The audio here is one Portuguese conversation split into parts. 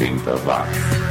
80 watts.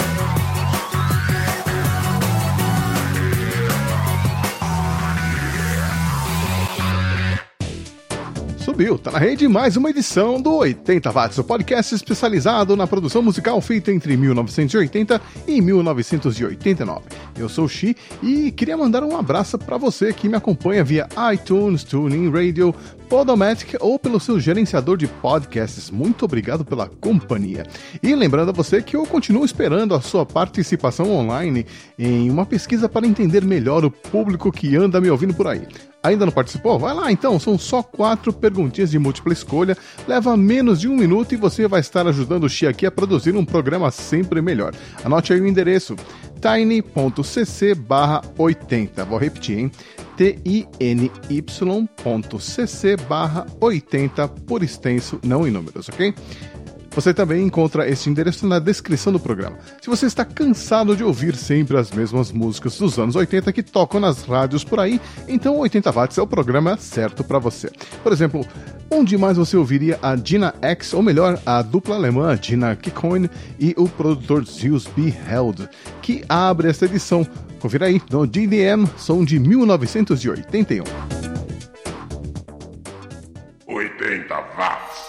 subiu. Tá na rede mais uma edição do 80 Watts, o podcast especializado na produção musical feita entre 1980 e 1989. Eu sou o Xi e queria mandar um abraço para você que me acompanha via iTunes, TuneIn Radio, Podomatic ou pelo seu gerenciador de podcasts. Muito obrigado pela companhia. E lembrando a você que eu continuo esperando a sua participação online em uma pesquisa para entender melhor o público que anda me ouvindo por aí. Ainda não participou? Vai lá então, são só quatro perguntinhas de múltipla escolha, leva menos de um minuto e você vai estar ajudando o Xi aqui a produzir um programa sempre melhor. Anote aí o endereço tiny.cc barra 80. Vou repetir, hein? tiny.cc barra 80 por extenso, não em números, ok? Você também encontra esse endereço na descrição do programa. Se você está cansado de ouvir sempre as mesmas músicas dos anos 80 que tocam nas rádios por aí, então 80 Watts é o programa certo para você. Por exemplo, onde mais você ouviria a Gina X, ou melhor, a dupla alemã Gina Kikoin e o produtor Zeus B. Held, que abre esta edição. Confira aí, no DDM, som de 1981. 80 watts.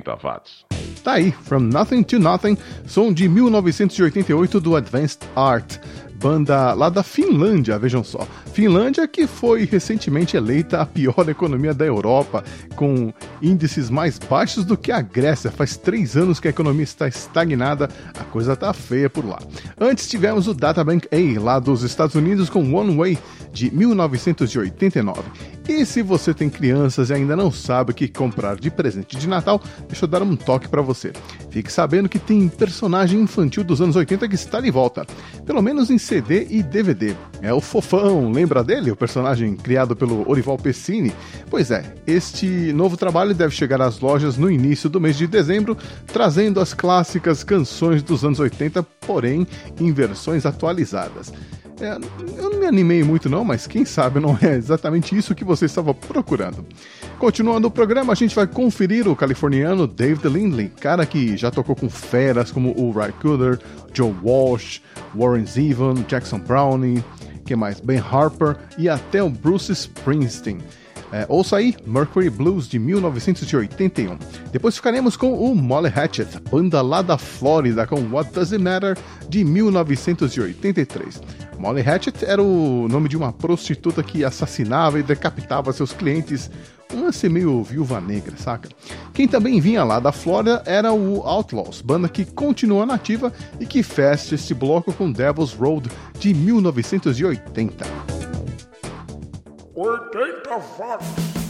80 watts. Tá aí, From Nothing to Nothing, som de 1988 do Advanced Art, banda lá da Finlândia, vejam só. Finlândia que foi recentemente eleita a pior economia da Europa, com índices mais baixos do que a Grécia. Faz três anos que a economia está estagnada, a coisa tá feia por lá. Antes tivemos o Databank A, lá dos Estados Unidos, com One Way, de 1989. E se você tem crianças e ainda não sabe o que comprar de presente de Natal, deixa eu dar um toque para você. Fique sabendo que tem personagem infantil dos anos 80 que está de volta, pelo menos em CD e DVD. É o Fofão, lembra dele? O personagem criado pelo Orival Pessini? Pois é, este novo trabalho deve chegar às lojas no início do mês de dezembro, trazendo as clássicas canções dos anos 80, porém em versões atualizadas. É, eu não me animei muito não, mas quem sabe não é exatamente isso que você estava procurando. Continuando o programa, a gente vai conferir o californiano David Lindley, cara que já tocou com feras como o Ry Cooder, Joe Walsh, Warren Zevon, Jackson Browning, que mais? Ben Harper e até o Bruce Springsteen. É, ouça aí Mercury Blues de 1981. Depois ficaremos com o Molly Hatchet, banda lá da Flórida, com What Does It Matter de 1983. Molly Hatchet era o nome de uma prostituta que assassinava e decapitava seus clientes. Um lance meio viúva negra, saca? Quem também vinha lá da Flórida era o Outlaws, banda que continua nativa e que fecha este bloco com Devil's Road de 1980. 80 watts.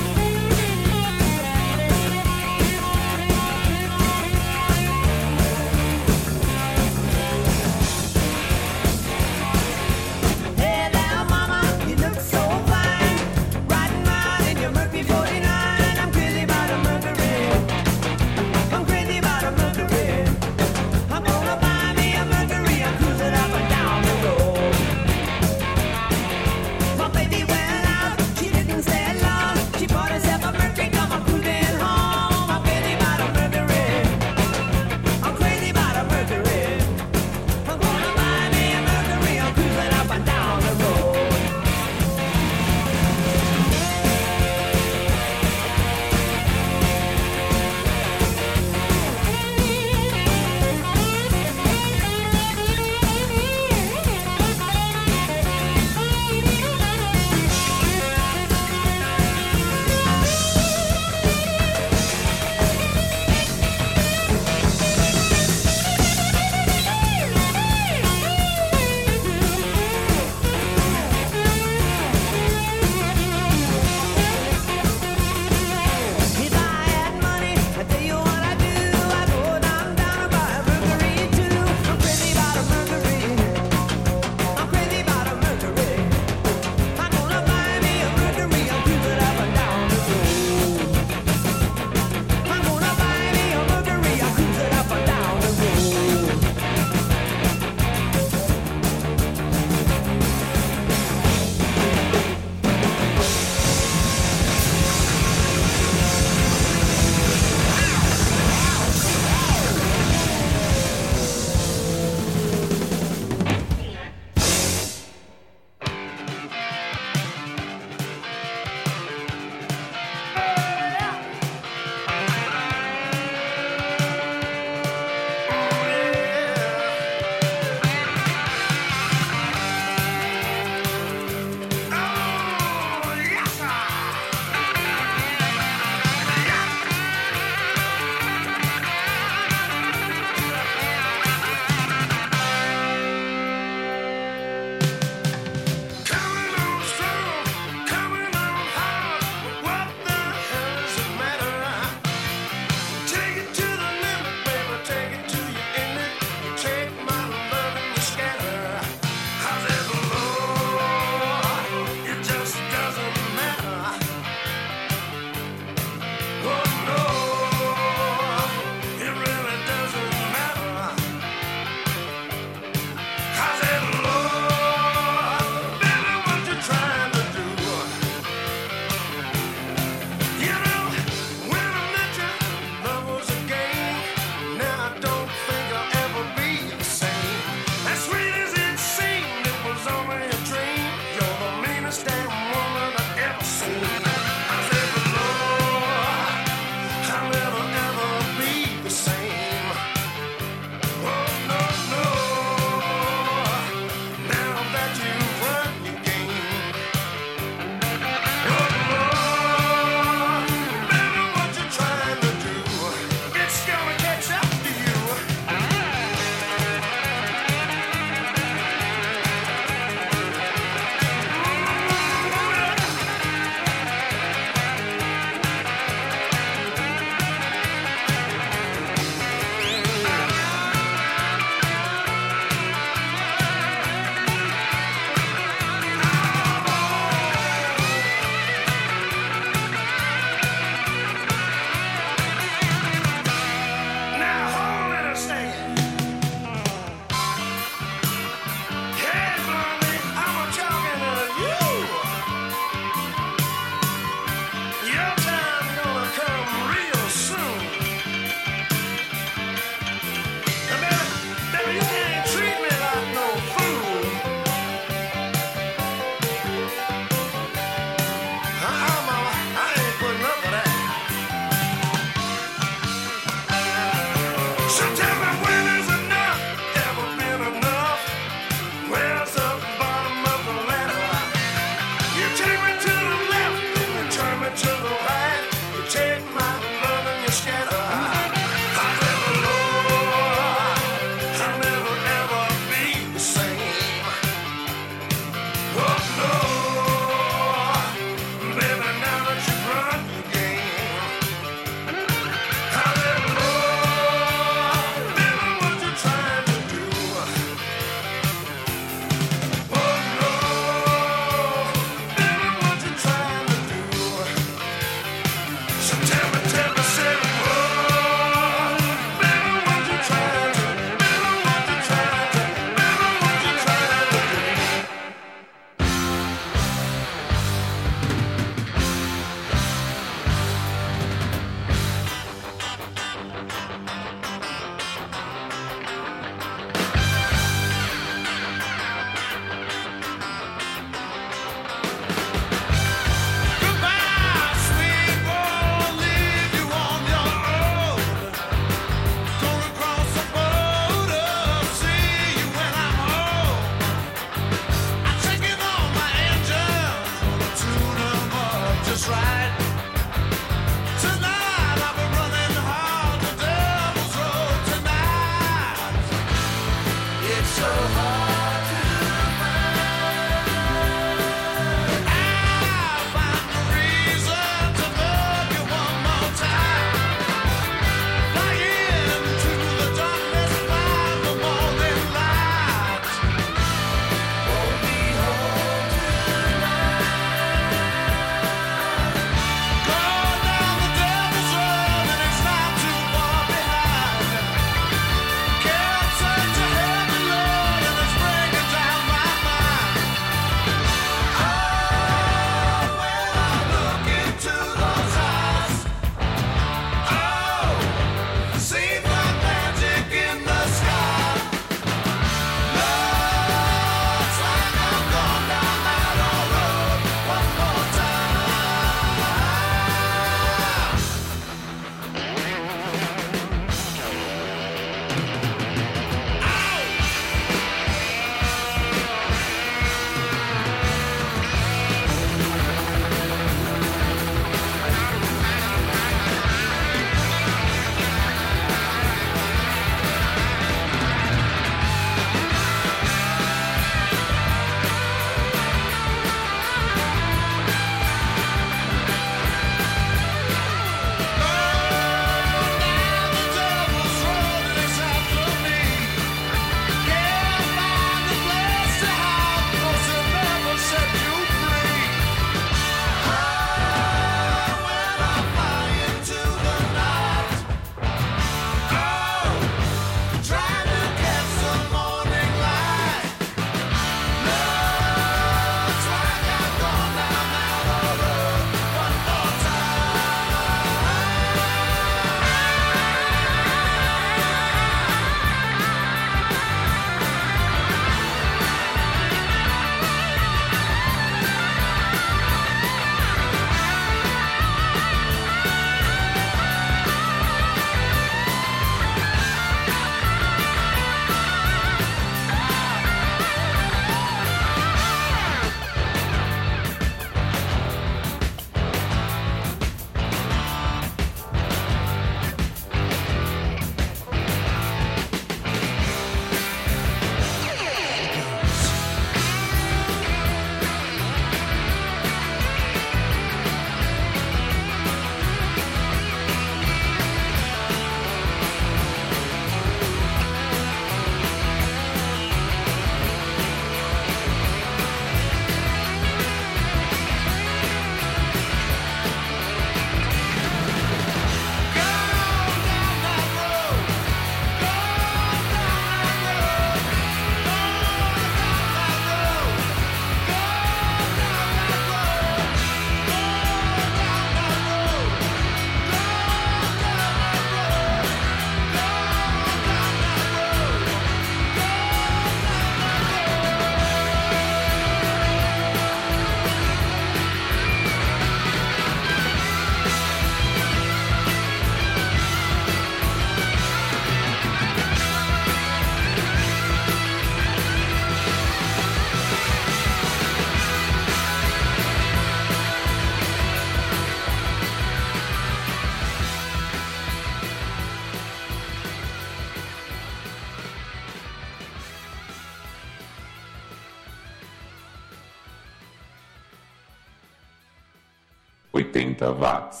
80 watts.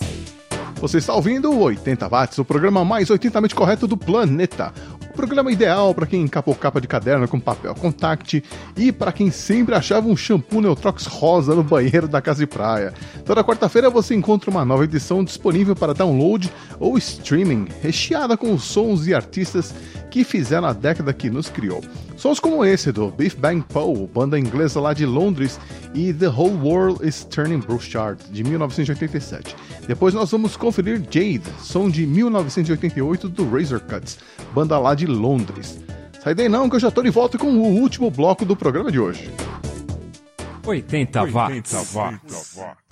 Você está ouvindo o 80 watts, o programa mais 80mente correto do planeta. O programa ideal para quem encapou capa de caderno com papel contact e para quem sempre achava um shampoo Neutrox rosa no banheiro da casa de praia. Toda quarta-feira você encontra uma nova edição disponível para download ou streaming, recheada com sons e artistas que fizeram a década que nos criou. Sons como esse do Beef Bang Poe, banda inglesa lá de Londres, e The Whole World is Turning Chart de 1987. Depois nós vamos conferir Jade, som de 1988 do Razor Cuts, banda lá de Londres. Sai daí não que eu já tô de volta com o último bloco do programa de hoje. 80 watts. 80 watts.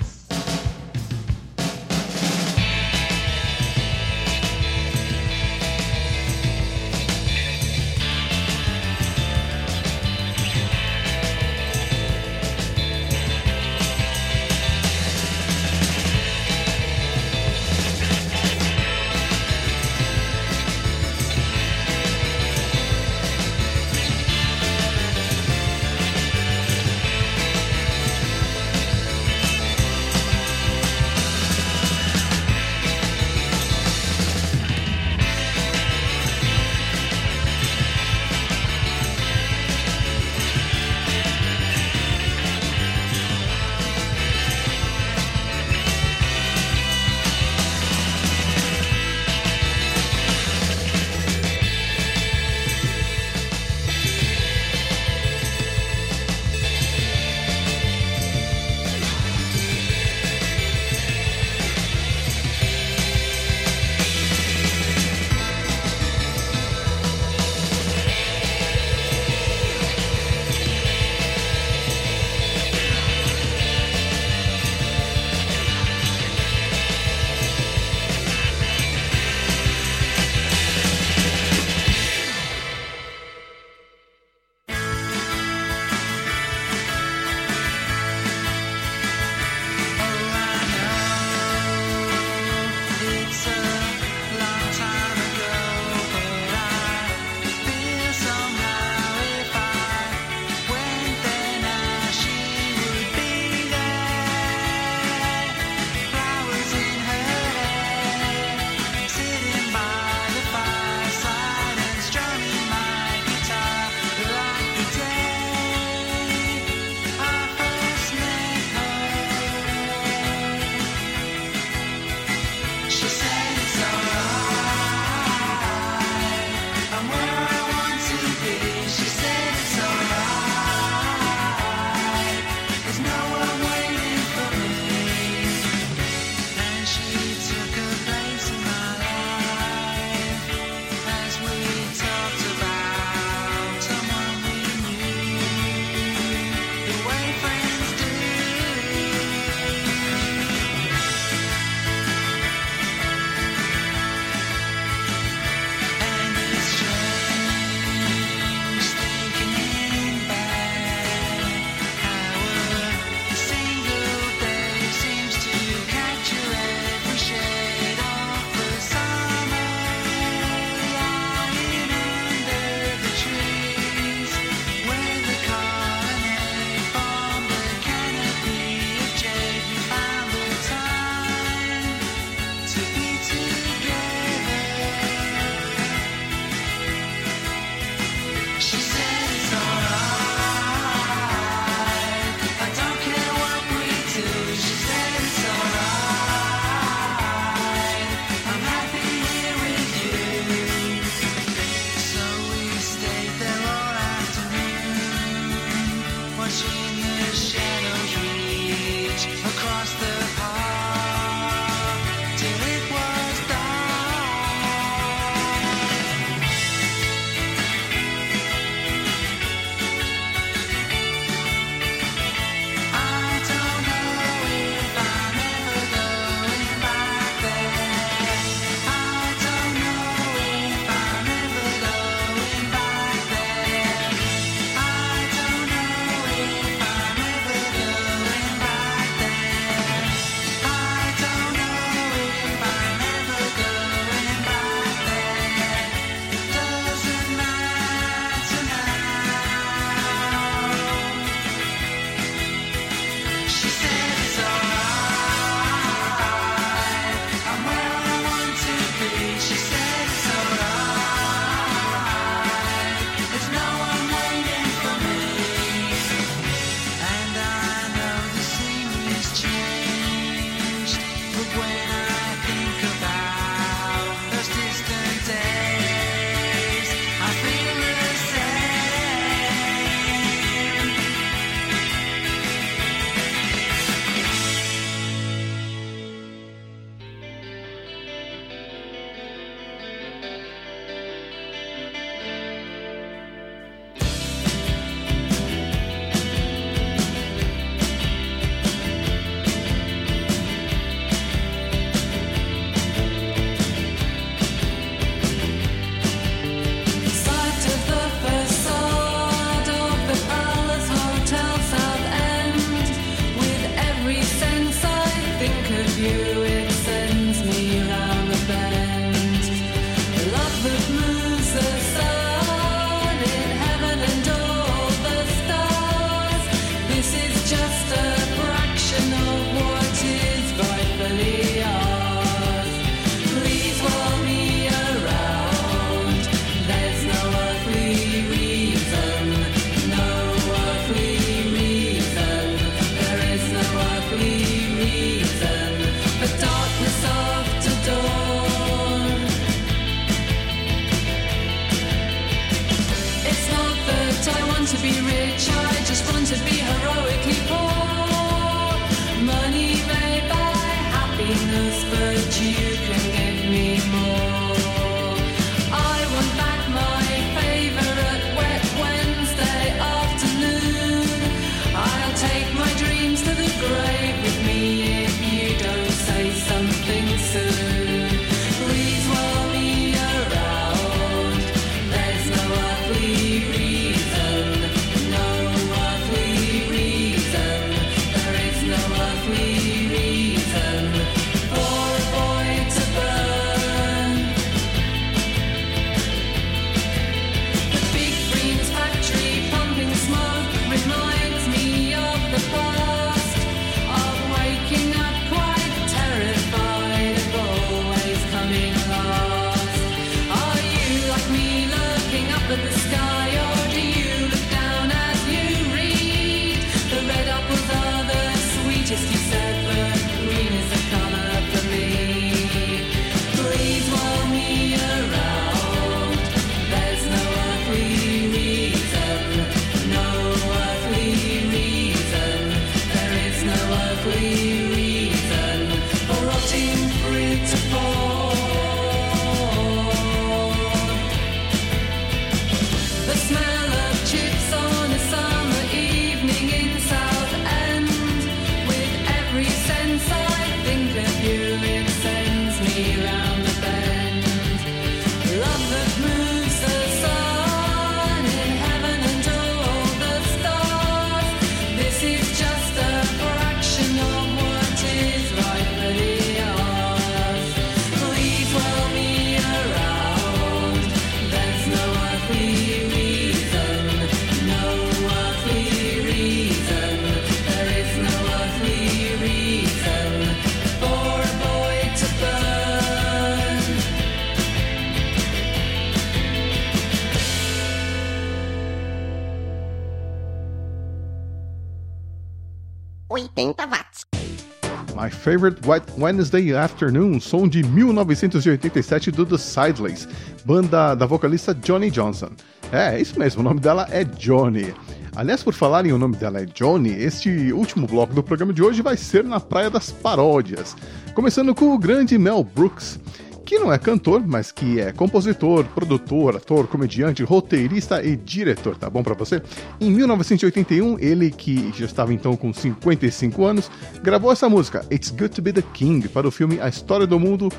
My Favorite White Wednesday Afternoon, som de 1987 do The Sideless, banda da vocalista Johnny Johnson. É, é isso mesmo, o nome dela é Johnny. Aliás, por falar em o nome dela é Johnny, este último bloco do programa de hoje vai ser na Praia das Paródias. Começando com o grande Mel Brooks, que não é cantor, mas que é compositor, produtor, ator, comediante, roteirista e diretor, tá bom pra você? Em 1981, ele, que já estava então com 55 anos, gravou essa música, It's Good to Be the King, para o filme A História do Mundo,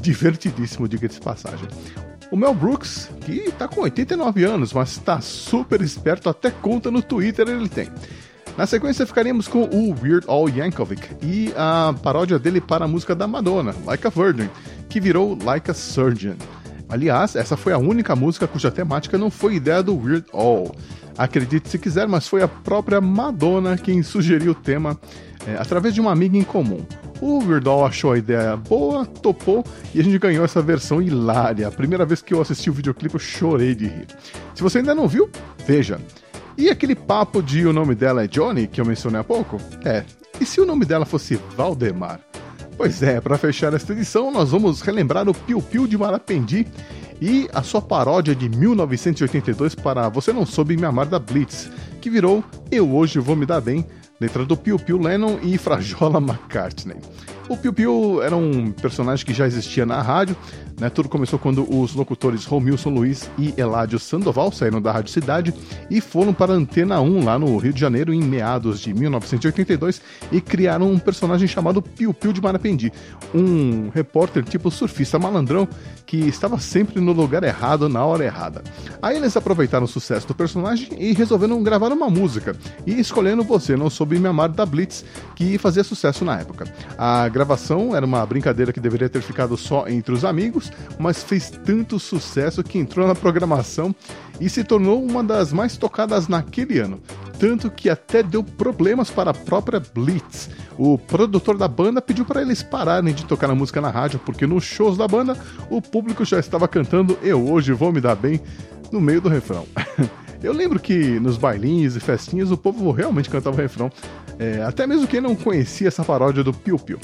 divertidíssimo, diga-se de passagem. O Mel Brooks, que tá com 89 anos, mas tá super esperto, até conta no Twitter ele tem. Na sequência ficaríamos com o Weird Al Yankovic e a paródia dele para a música da Madonna, Like a Virgin, que virou Like a Surgeon. Aliás, essa foi a única música cuja temática não foi ideia do Weird Al. Acredite se quiser, mas foi a própria Madonna quem sugeriu o tema é, através de uma amiga em comum. O Weird Al achou a ideia boa, topou e a gente ganhou essa versão hilária. A primeira vez que eu assisti o videoclipe eu chorei de rir. Se você ainda não viu, veja. E aquele papo de o nome dela é Johnny, que eu mencionei há pouco? É. E se o nome dela fosse Valdemar? Pois é, para fechar esta edição, nós vamos relembrar o Piu Piu de Marapendi e a sua paródia de 1982 para Você Não Soube Me Amar da Blitz, que virou Eu Hoje Vou Me Dar Bem, letra do Piu Piu Lennon e Frajola McCartney. O Piu Piu era um personagem que já existia na rádio, né? Tudo começou quando os locutores Romilson Luiz e Eládio Sandoval saíram da Rádio Cidade e foram para a Antena 1 lá no Rio de Janeiro em meados de 1982 e criaram um personagem chamado Piu Piu de Marapendi, um repórter tipo surfista malandrão que estava sempre no lugar errado na hora errada. Aí eles aproveitaram o sucesso do personagem e resolveram gravar uma música e escolhendo Você Não Soube Me Amar da Blitz, que fazia sucesso na época. A gravação era uma brincadeira que deveria ter ficado só entre os amigos, mas fez tanto sucesso que entrou na programação e se tornou uma das mais tocadas naquele ano. Tanto que até deu problemas para a própria Blitz. O produtor da banda pediu para eles pararem de tocar a música na rádio, porque nos shows da banda o público já estava cantando Eu Hoje Vou Me Dar Bem no meio do refrão. Eu lembro que nos bailinhos e festinhas o povo realmente cantava o refrão, é, até mesmo quem não conhecia essa paródia do Piu Piu.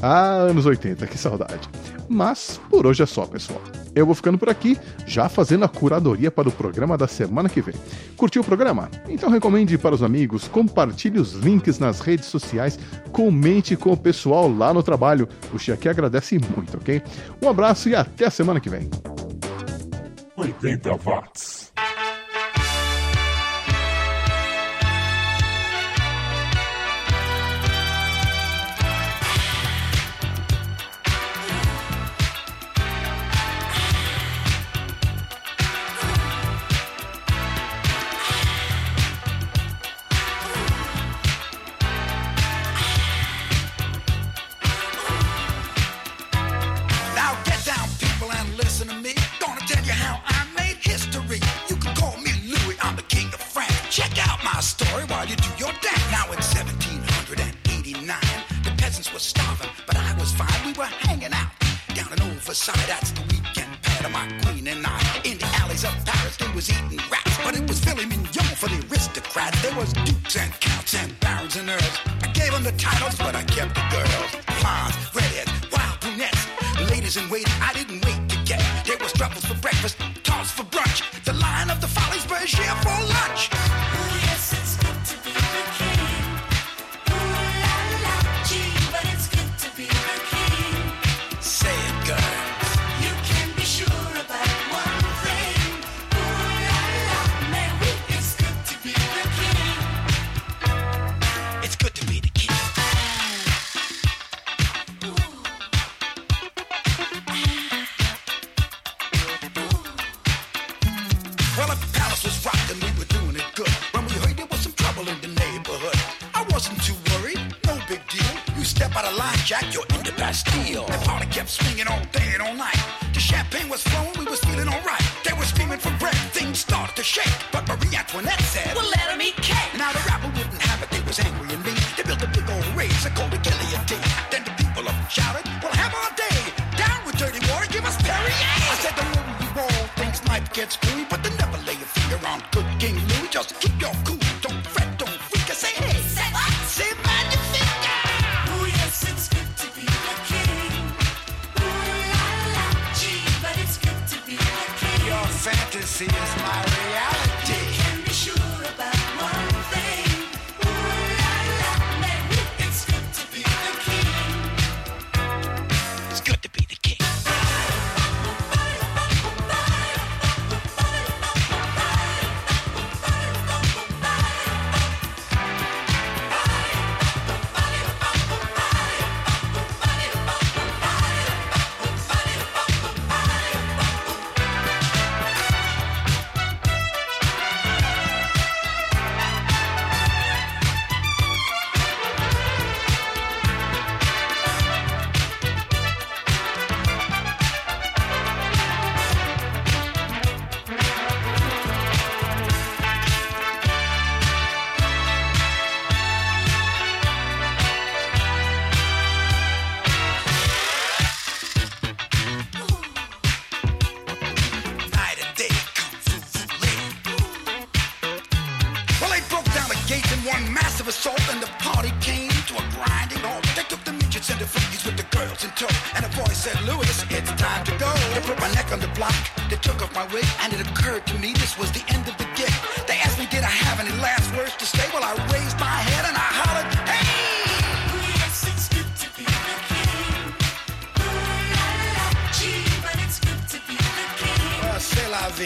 Ah, anos 80, que saudade. Mas por hoje é só, pessoal. Eu vou ficando por aqui, já fazendo a curadoria para o programa da semana que vem. Curtiu o programa? Então recomende para os amigos, compartilhe os links nas redes sociais, comente com o pessoal lá no trabalho. O Chiaque agradece muito, ok? Um abraço e até a semana que vem. 80 watts. suicide. That's the weekend pad of my queen and I. In the alleys of Paris, they was eating rats. But it was Philly Mignon for the aristocrats. There was dukes and counts and barons and earls. I gave them the titles, but I kept the see inspiring.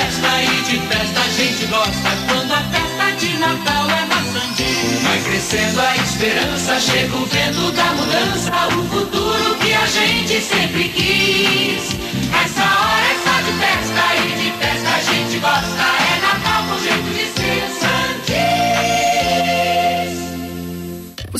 festa e de festa a gente gosta. Quando a festa de Natal é na Sandy. Vai crescendo a esperança, chega o vento da mudança. O futuro que a gente sempre quis. Essa hora é só de festa e de festa a gente gosta. É Natal com jeito de ser.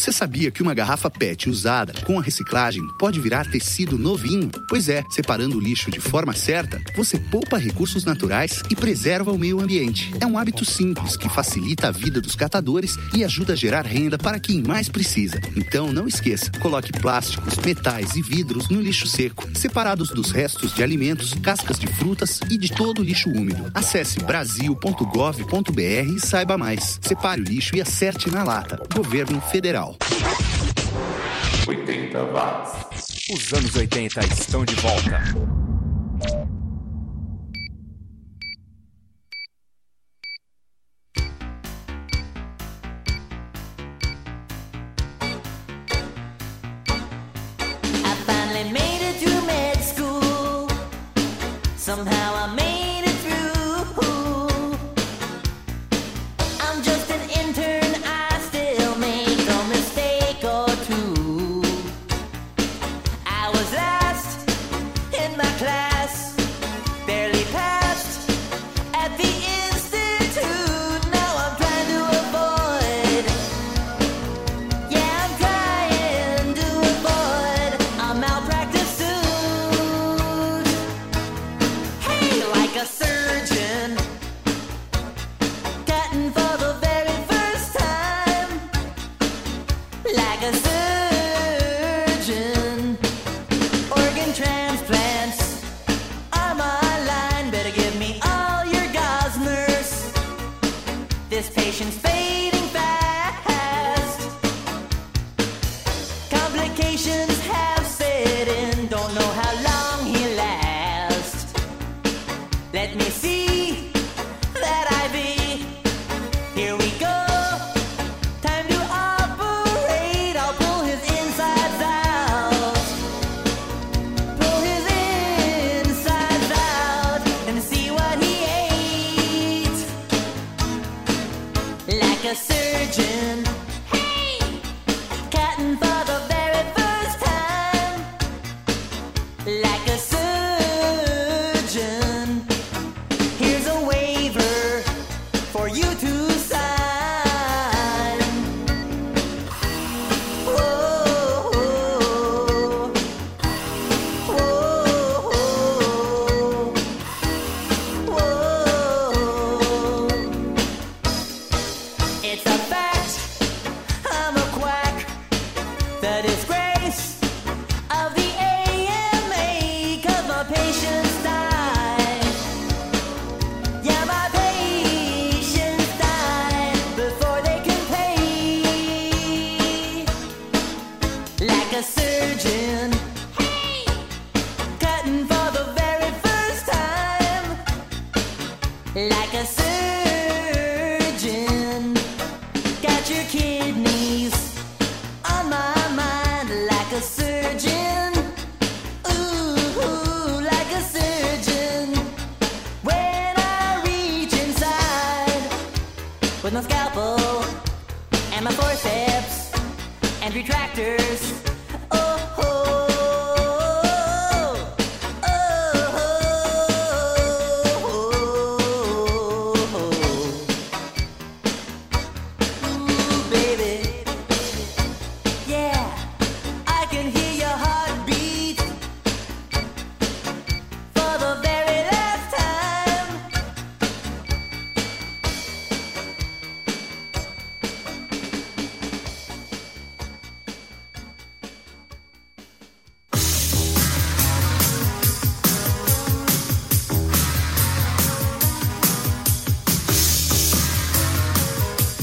Você sabia que uma garrafa PET usada com a reciclagem pode virar tecido novinho? Pois é, separando o lixo de forma certa, você poupa recursos naturais e preserva o meio ambiente. É um hábito simples que facilita a vida dos catadores e ajuda a gerar renda para quem mais precisa. Então não esqueça, coloque plásticos, metais e vidros no lixo seco, separados dos restos de alimentos, cascas de frutas e de todo o lixo úmido. Acesse brasil.gov.br e saiba mais. Separe o lixo e acerte na lata. Governo Federal. 80 watts. Os anos 80 estão de volta.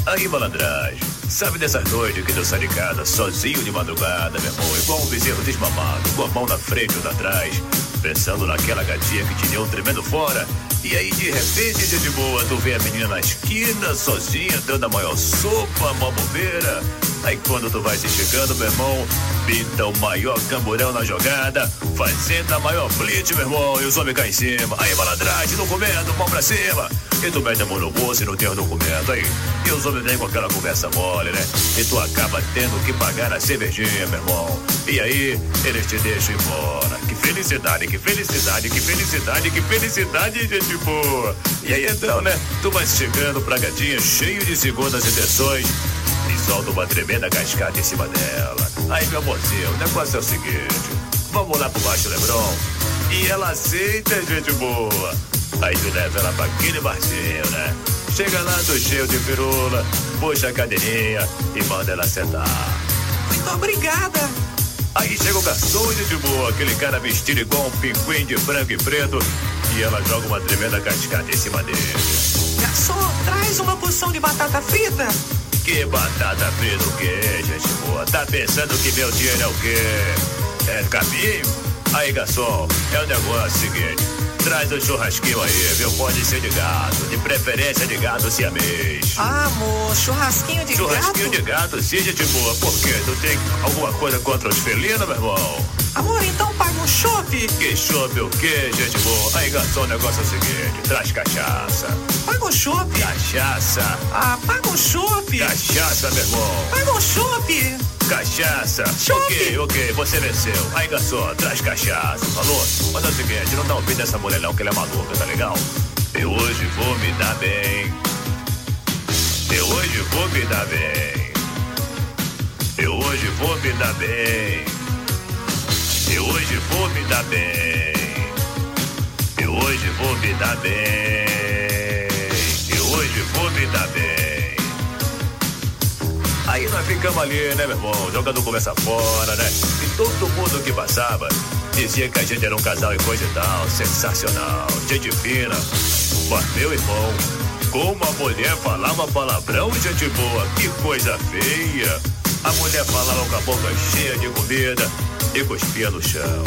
Aí, malandragem. Sabe dessas noites que tu sai de casa sozinho de madrugada, meu irmão? Igual um bezerro desmamado, com a mão na frente ou atrás, pensando naquela gatinha que te deu um tremendo fora. E aí, de repente, de boa, tu vê a menina na esquina, sozinha, dando a maior sopa, mó bobeira. Aí quando tu vai se chegando, meu irmão, pinta o maior camburão na jogada, fazendo a maior blitz, meu irmão, e os homens cá em cima. Aí, malandragem, documento, mão pra cima. E tu mete a mão no bolso e não tem o documento aí. E os homens vêm com aquela conversa mole, né? E tu acaba tendo que pagar a cervejinha, meu irmão. E aí, eles te deixam embora. Que felicidade, que felicidade, que felicidade, que felicidade, gente boa. E aí então, né? Tu vai chegando pra gatinha cheio de segundas intenções. Solta uma tremenda cascata em cima dela. Aí, meu amorzinho, o negócio é o seguinte: vamos lá pro Baixo Lebron. E ela aceita, gente boa. Aí tu leva ela pra aquele barzinho, né? Chega lá, do cheio de pirula, puxa a cadeirinha e manda ela sentar. Muito obrigada. Aí chega o garçom de boa, aquele cara vestido igual um pinguim de branco e preto, e ela joga uma tremenda cascata em cima dele. Garçom, traz uma porção de batata frita. Que batata frita o quê, gente boa? Tá pensando que meu dinheiro é o quê? É capim? Aí, garçom, é o negócio seguinte. Traz um churrasquinho aí, viu? Pode ser de gato, de preferência de gato siamês. Ah, amor, churrasquinho de Churrasquinho gato. de gato, sim, gente boa. Por quê? Tu tem alguma coisa contra os felinos, meu irmão? Amor, então paga um chope. Que chope o quê, gente boa? Aí, garçom, o negócio é o seguinte: traz cachaça. Paga um chope. Cachaça. Ah, paga um chope. Cachaça, meu irmão. Paga um chope. Cachaça. Chope. Ok, ok, você venceu. Aí, garçom, traz cachaça, falou? Mas é o seguinte, não dá ouvido dessa mulher não, que ela é maluca, tá legal? Eu hoje vou me dar bem. Eu hoje vou me dar bem. Eu hoje vou me dar bem. Eu hoje vou me dar bem. Eu hoje vou me dar bem. Eu hoje vou me dar bem. Aí nós ficamos ali, né, meu irmão? Jogando conversa fora, né? E todo mundo que passava dizia que a gente era um casal e coisa e tal. Sensacional, gente fina. Mas, meu irmão, como a mulher falava palavrão, gente boa, que coisa feia. A mulher falava com a boca cheia de comida e cuspia no chão.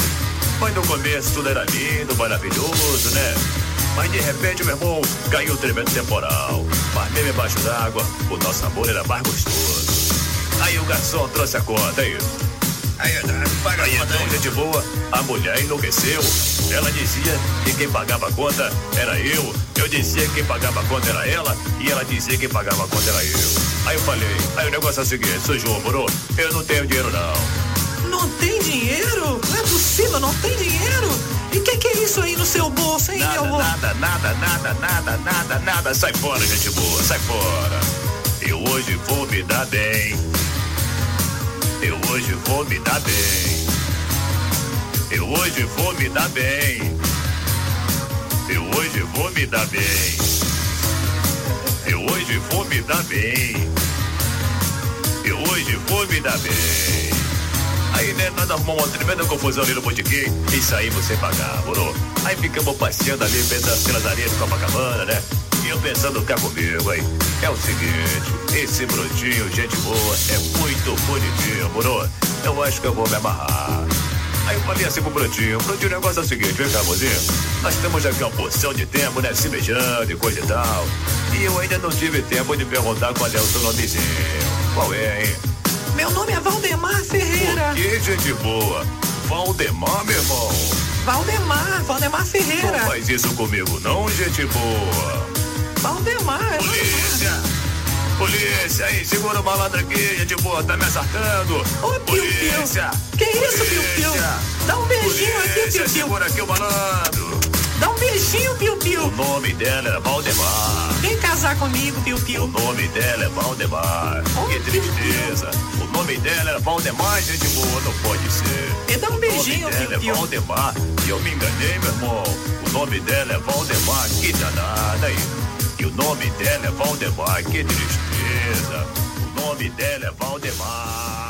Mas no começo tudo era lindo, maravilhoso, né? Mas de repente, meu irmão, caiu um tremendo temporal. Mas mesmo embaixo d'água, o nosso amor era mais gostoso. Aí o garçom trouxe a conta, aí. Aí, paga aí, então, gente boa, a mulher enlouqueceu. Ela dizia que quem pagava a conta era eu. Eu dizia que quem pagava a conta era ela. E ela dizia que quem pagava a conta era eu. Aí eu falei, aí o negócio é o seguinte, sou João Moro, eu não tenho dinheiro não. Não tem dinheiro? Não é possível, não tem dinheiro? E o que, que é isso aí no seu bolso, hein, meu Nada, amor? nada, nada, nada, nada, nada, nada. Sai fora, gente boa, sai fora. Eu hoje vou me dar bem. Eu hoje vou me dar bem. Eu hoje vou me dar bem. Eu hoje vou me dar bem. Eu hoje vou me dar bem. Eu hoje vou me dar bem. Aí, né, nós arrumamos uma tremenda confusão ali no botiquim e saímos sem pagar, moro? Aí ficamos passeando ali pelas, pelas areias de Copacabana, né? E eu pensando cá comigo, aí. É o seguinte, esse brotinho, gente boa, é muito bonitinho, moro? Eu acho que eu vou me amarrar. Aí eu falei assim pro Brotinho, Brotinho, o negócio é o seguinte, vem cá, mozinho. Nós temos aqui uma porção de tempo, né, se beijando e coisa e tal. E eu ainda não tive tempo de perguntar qual é o seu nomezinho. Qual é, hein? Meu nome é Valdemar Ferreira. Que gente boa. Valdemar, meu irmão. Valdemar, Valdemar Ferreira. Não faz isso comigo, não, gente boa. Valdemar, é Polícia! Polícia, aí, segura o malandro aqui, gente boa, tá me assaltando. Ô, Piu! Piu. Que isso, Piu Piu? Dá um beijinho aqui, Polícia, Piu Piu. segura aqui o malandro. Dá um beijinho, Piu O Piu. nome dela era Valdemar. Vem casar comigo, Piu O Piu. nome dela é Valdemar. Oh, que Piu Piu. tristeza. O nome dela era Valdemar, gente boa, não pode ser. Me dá um beijinho, O nome dela Piu é Piu. Valdemar. E eu me enganei, meu irmão. O nome dela é Valdemar, que danada aí. E o nome dela é Valdemar, que tristeza. O nome dela é Valdemar.